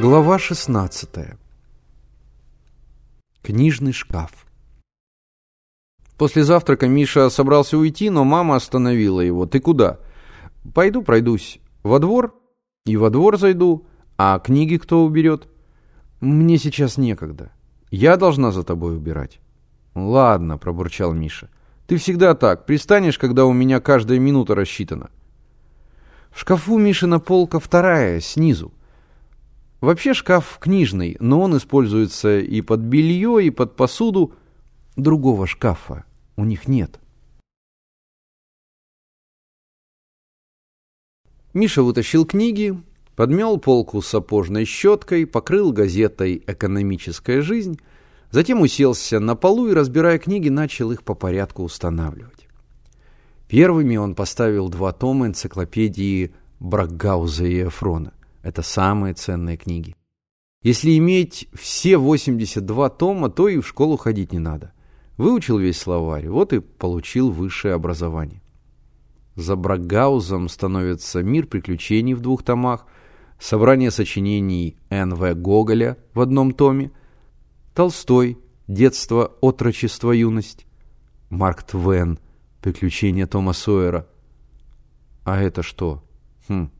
Глава 16. Книжный шкаф. После завтрака Миша собрался уйти, но мама остановила его. «Ты куда?» «Пойду пройдусь. Во двор?» «И во двор зайду. А книги кто уберет?» «Мне сейчас некогда. Я должна за тобой убирать». «Ладно», — пробурчал Миша. «Ты всегда так. Пристанешь, когда у меня каждая минута рассчитана». В шкафу Мишина полка вторая, снизу. Вообще шкаф книжный, но он используется и под белье, и под посуду. Другого шкафа у них нет. Миша вытащил книги, подмел полку сапожной щеткой, покрыл газетой «Экономическая жизнь», затем уселся на полу и, разбирая книги, начал их по порядку устанавливать. Первыми он поставил два тома энциклопедии Бракгауза и Эфрона. Это самые ценные книги. Если иметь все 82 тома, то и в школу ходить не надо. Выучил весь словарь, вот и получил высшее образование. За Бракгаузом становится «Мир приключений» в двух томах, собрание сочинений Н.В. Гоголя в одном томе, Толстой «Детство, отрочество, юность», Марк Твен «Приключения Тома Сойера». А это что? Хм,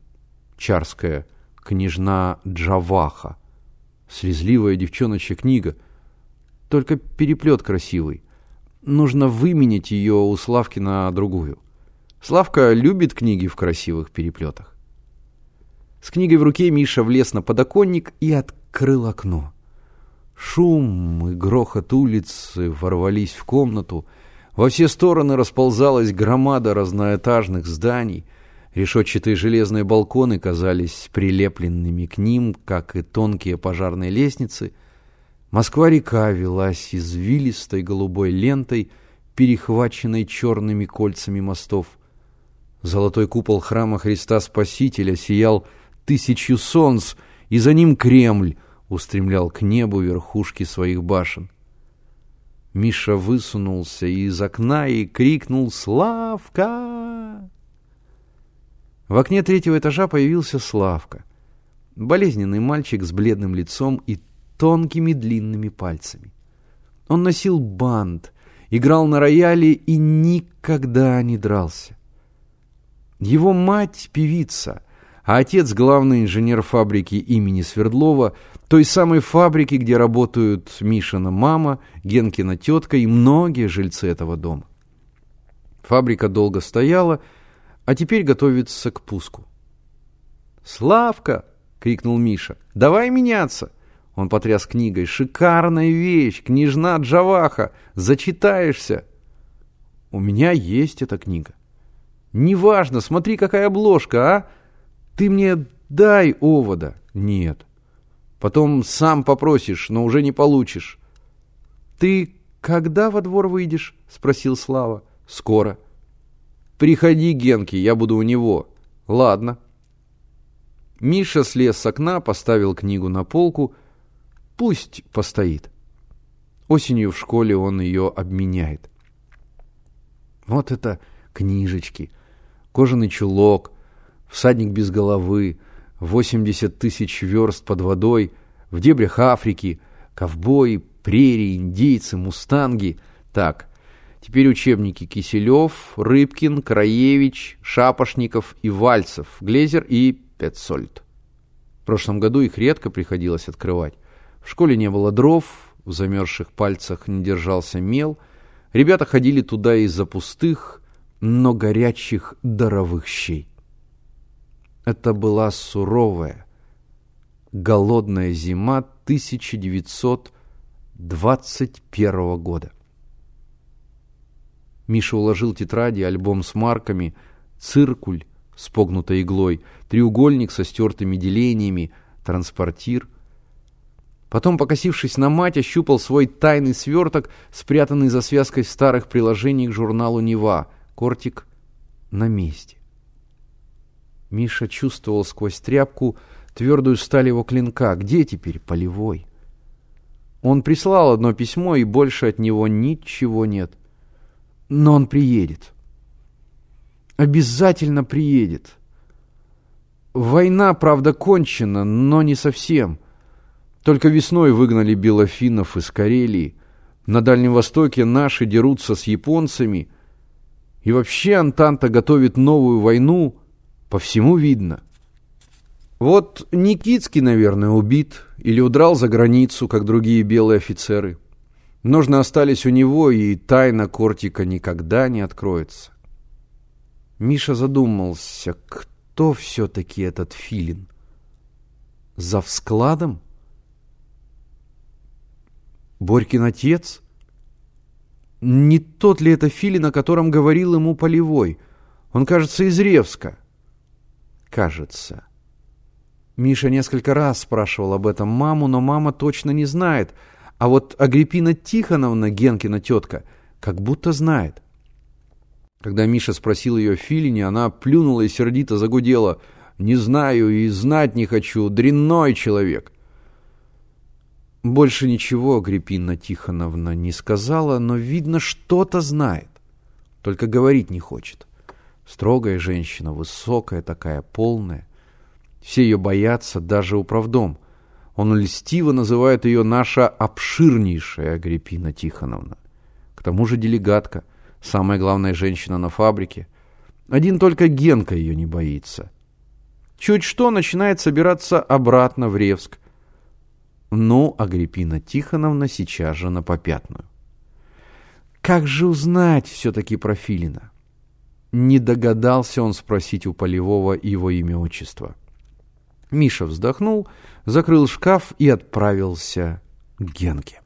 Чарская княжна Джаваха. Слезливая девчоночья книга. Только переплет красивый. Нужно выменить ее у Славки на другую. Славка любит книги в красивых переплетах. С книгой в руке Миша влез на подоконник и открыл окно. Шум и грохот улицы ворвались в комнату. Во все стороны расползалась громада разноэтажных зданий — Решетчатые железные балконы казались прилепленными к ним, как и тонкие пожарные лестницы. Москва-река велась извилистой голубой лентой, перехваченной черными кольцами мостов. Золотой купол храма Христа Спасителя сиял тысячу солнц, и за ним Кремль устремлял к небу верхушки своих башен. Миша высунулся из окна и крикнул «Славка!» В окне третьего этажа появился Славка. Болезненный мальчик с бледным лицом и тонкими длинными пальцами. Он носил бант, играл на рояле и никогда не дрался. Его мать — певица, а отец — главный инженер фабрики имени Свердлова, той самой фабрики, где работают Мишина мама, Генкина тетка и многие жильцы этого дома. Фабрика долго стояла — а теперь готовится к пуску. «Славка!» — крикнул Миша. «Давай меняться!» Он потряс книгой. «Шикарная вещь! Княжна Джаваха! Зачитаешься!» «У меня есть эта книга». «Неважно, смотри, какая обложка, а! Ты мне дай овода!» «Нет». «Потом сам попросишь, но уже не получишь». «Ты когда во двор выйдешь?» — спросил Слава. «Скоро». «Приходи, Генки, я буду у него». «Ладно». Миша слез с окна, поставил книгу на полку. Пусть постоит. Осенью в школе он ее обменяет. Вот это книжечки. Кожаный чулок, всадник без головы, 80 тысяч верст под водой, в дебрях Африки, ковбои, прерии, индейцы, мустанги. Так, Теперь учебники Киселев, Рыбкин, Краевич, Шапошников и Вальцев, Глезер и Петцольд. В прошлом году их редко приходилось открывать. В школе не было дров, в замерзших пальцах не держался мел. Ребята ходили туда из-за пустых, но горячих даровых щей. Это была суровая, голодная зима 1921 года. Миша уложил тетради, альбом с марками, циркуль с погнутой иглой, треугольник со стертыми делениями, транспортир. Потом, покосившись на мать, ощупал свой тайный сверток, спрятанный за связкой старых приложений к журналу «Нева». Кортик на месте. Миша чувствовал сквозь тряпку твердую сталь его клинка. Где теперь полевой? Он прислал одно письмо, и больше от него ничего нет. Но он приедет. Обязательно приедет. Война, правда, кончена, но не совсем. Только весной выгнали белофинов из Карелии. На Дальнем Востоке наши дерутся с японцами. И вообще Антанта готовит новую войну. По всему видно. Вот Никитский, наверное, убит или удрал за границу, как другие белые офицеры. Ножны остались у него, и тайна Кортика никогда не откроется. Миша задумался, кто все-таки этот филин? За вскладом? Борькин отец? Не тот ли это филин, о котором говорил ему Полевой? Он, кажется, из Ревска. Кажется. Миша несколько раз спрашивал об этом маму, но мама точно не знает. А вот Агриппина Тихоновна, Генкина тетка, как будто знает. Когда Миша спросил ее о Филине, она плюнула и сердито загудела. «Не знаю и знать не хочу, дрянной человек!» Больше ничего Агриппина Тихоновна не сказала, но, видно, что-то знает. Только говорить не хочет. Строгая женщина, высокая такая, полная. Все ее боятся, даже управдом. Он льстиво называет ее наша обширнейшая Агриппина Тихоновна. К тому же делегатка, самая главная женщина на фабрике. Один только Генка ее не боится. Чуть что начинает собираться обратно в Ревск. Ну, Агриппина Тихоновна сейчас же на попятную. Как же узнать все-таки про Филина? Не догадался он спросить у Полевого его имя-отчество. Миша вздохнул, закрыл шкаф и отправился к Генке.